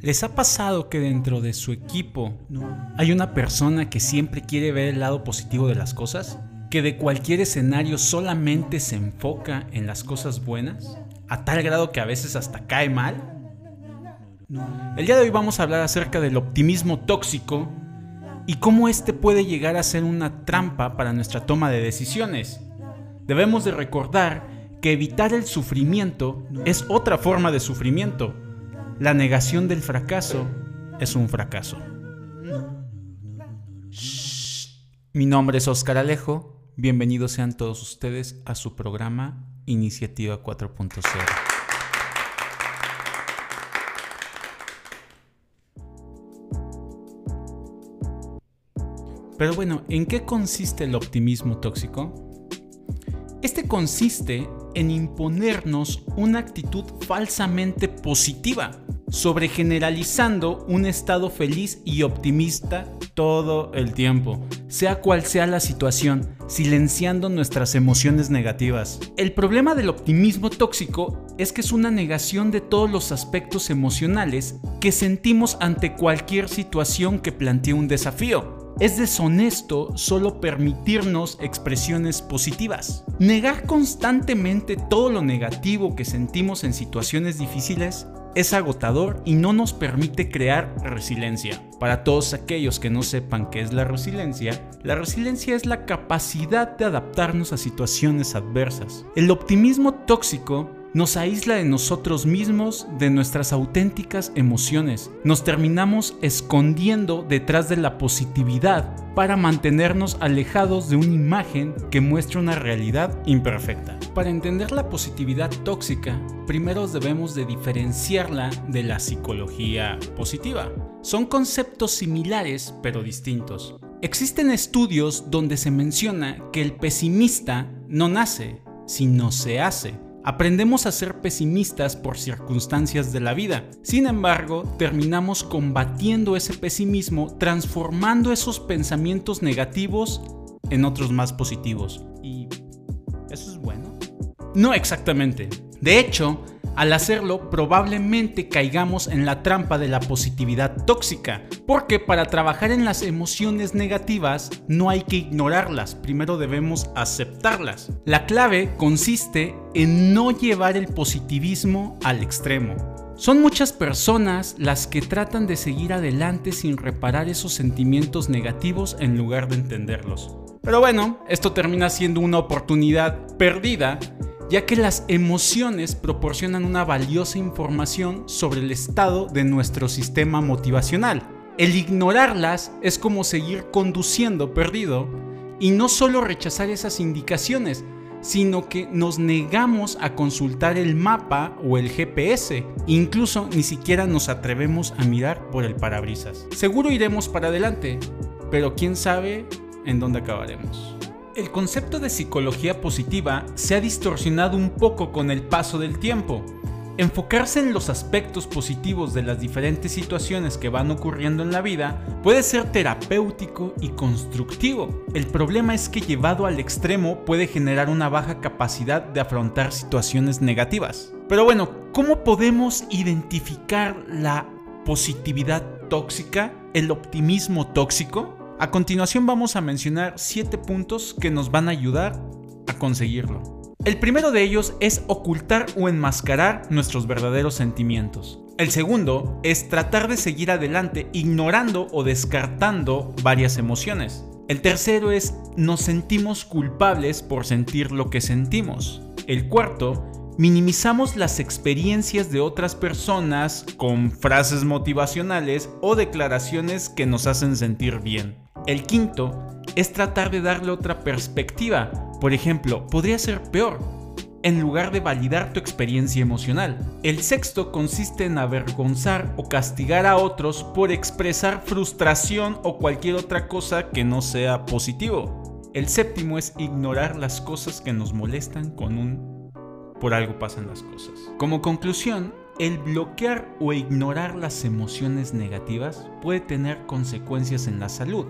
¿Les ha pasado que dentro de su equipo hay una persona que siempre quiere ver el lado positivo de las cosas? ¿Que de cualquier escenario solamente se enfoca en las cosas buenas? ¿A tal grado que a veces hasta cae mal? El día de hoy vamos a hablar acerca del optimismo tóxico y cómo este puede llegar a ser una trampa para nuestra toma de decisiones. Debemos de recordar que evitar el sufrimiento es otra forma de sufrimiento. La negación del fracaso es un fracaso. Mi nombre es Oscar Alejo. Bienvenidos sean todos ustedes a su programa Iniciativa 4.0. Pero bueno, ¿en qué consiste el optimismo tóxico? Este consiste en imponernos una actitud falsamente positiva, sobre generalizando un estado feliz y optimista todo el tiempo, sea cual sea la situación, silenciando nuestras emociones negativas. El problema del optimismo tóxico es que es una negación de todos los aspectos emocionales que sentimos ante cualquier situación que plantee un desafío. Es deshonesto solo permitirnos expresiones positivas. Negar constantemente todo lo negativo que sentimos en situaciones difíciles es agotador y no nos permite crear resiliencia. Para todos aquellos que no sepan qué es la resiliencia, la resiliencia es la capacidad de adaptarnos a situaciones adversas. El optimismo tóxico nos aísla de nosotros mismos, de nuestras auténticas emociones. Nos terminamos escondiendo detrás de la positividad para mantenernos alejados de una imagen que muestra una realidad imperfecta. Para entender la positividad tóxica, primero debemos de diferenciarla de la psicología positiva. Son conceptos similares pero distintos. Existen estudios donde se menciona que el pesimista no nace, sino se hace Aprendemos a ser pesimistas por circunstancias de la vida. Sin embargo, terminamos combatiendo ese pesimismo, transformando esos pensamientos negativos en otros más positivos. ¿Y eso es bueno? No exactamente. De hecho, al hacerlo, probablemente caigamos en la trampa de la positividad tóxica, porque para trabajar en las emociones negativas no hay que ignorarlas, primero debemos aceptarlas. La clave consiste en no llevar el positivismo al extremo. Son muchas personas las que tratan de seguir adelante sin reparar esos sentimientos negativos en lugar de entenderlos. Pero bueno, esto termina siendo una oportunidad perdida ya que las emociones proporcionan una valiosa información sobre el estado de nuestro sistema motivacional. El ignorarlas es como seguir conduciendo perdido y no solo rechazar esas indicaciones, sino que nos negamos a consultar el mapa o el GPS, incluso ni siquiera nos atrevemos a mirar por el parabrisas. Seguro iremos para adelante, pero quién sabe en dónde acabaremos. El concepto de psicología positiva se ha distorsionado un poco con el paso del tiempo. Enfocarse en los aspectos positivos de las diferentes situaciones que van ocurriendo en la vida puede ser terapéutico y constructivo. El problema es que llevado al extremo puede generar una baja capacidad de afrontar situaciones negativas. Pero bueno, ¿cómo podemos identificar la positividad tóxica, el optimismo tóxico? A continuación vamos a mencionar 7 puntos que nos van a ayudar a conseguirlo. El primero de ellos es ocultar o enmascarar nuestros verdaderos sentimientos. El segundo es tratar de seguir adelante ignorando o descartando varias emociones. El tercero es nos sentimos culpables por sentir lo que sentimos. El cuarto, minimizamos las experiencias de otras personas con frases motivacionales o declaraciones que nos hacen sentir bien. El quinto es tratar de darle otra perspectiva. Por ejemplo, podría ser peor, en lugar de validar tu experiencia emocional. El sexto consiste en avergonzar o castigar a otros por expresar frustración o cualquier otra cosa que no sea positivo. El séptimo es ignorar las cosas que nos molestan con un por algo pasan las cosas. Como conclusión, el bloquear o ignorar las emociones negativas puede tener consecuencias en la salud.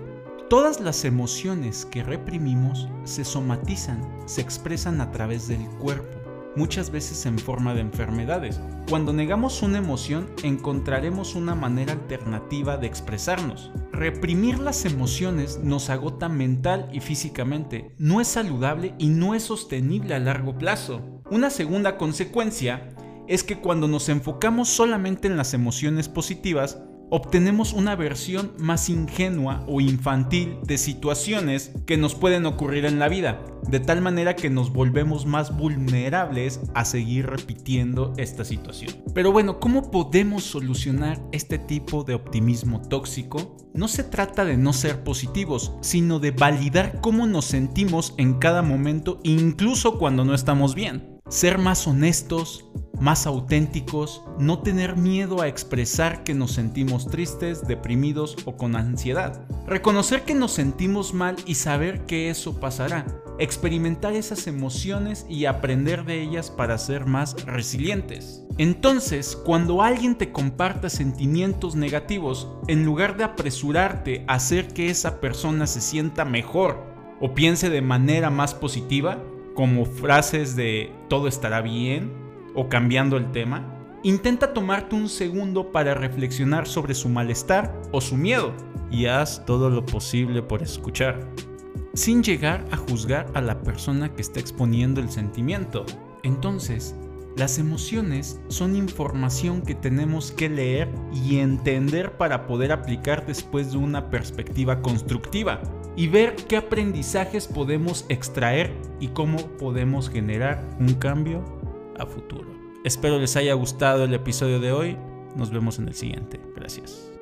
Todas las emociones que reprimimos se somatizan, se expresan a través del cuerpo. muchas veces en forma de enfermedades. Cuando negamos una emoción encontraremos una manera alternativa de expresarnos. Reprimir las emociones nos agota mental y físicamente, no es saludable y no es sostenible a largo plazo. Una segunda consecuencia es que cuando nos enfocamos solamente en las emociones positivas, obtenemos una versión más ingenua o infantil de situaciones que nos pueden ocurrir en la vida, de tal manera que nos volvemos más vulnerables a seguir repitiendo esta situación. Pero bueno, ¿cómo podemos solucionar este tipo de optimismo tóxico? No se trata de no ser positivos, sino de validar cómo nos sentimos en cada momento, incluso cuando no estamos bien. Ser más honestos, más auténticos, no tener miedo a expresar que nos sentimos tristes, deprimidos o con ansiedad. Reconocer que nos sentimos mal y saber que eso pasará. Experimentar esas emociones y aprender de ellas para ser más resilientes. Entonces, cuando alguien te comparta sentimientos negativos, en lugar de apresurarte a hacer que esa persona se sienta mejor o piense de manera más positiva, como frases de todo estará bien, o cambiando el tema, intenta tomarte un segundo para reflexionar sobre su malestar o su miedo y haz todo lo posible por escuchar, sin llegar a juzgar a la persona que está exponiendo el sentimiento. Entonces, las emociones son información que tenemos que leer y entender para poder aplicar después de una perspectiva constructiva y ver qué aprendizajes podemos extraer y cómo podemos generar un cambio a futuro. Espero les haya gustado el episodio de hoy. Nos vemos en el siguiente. Gracias.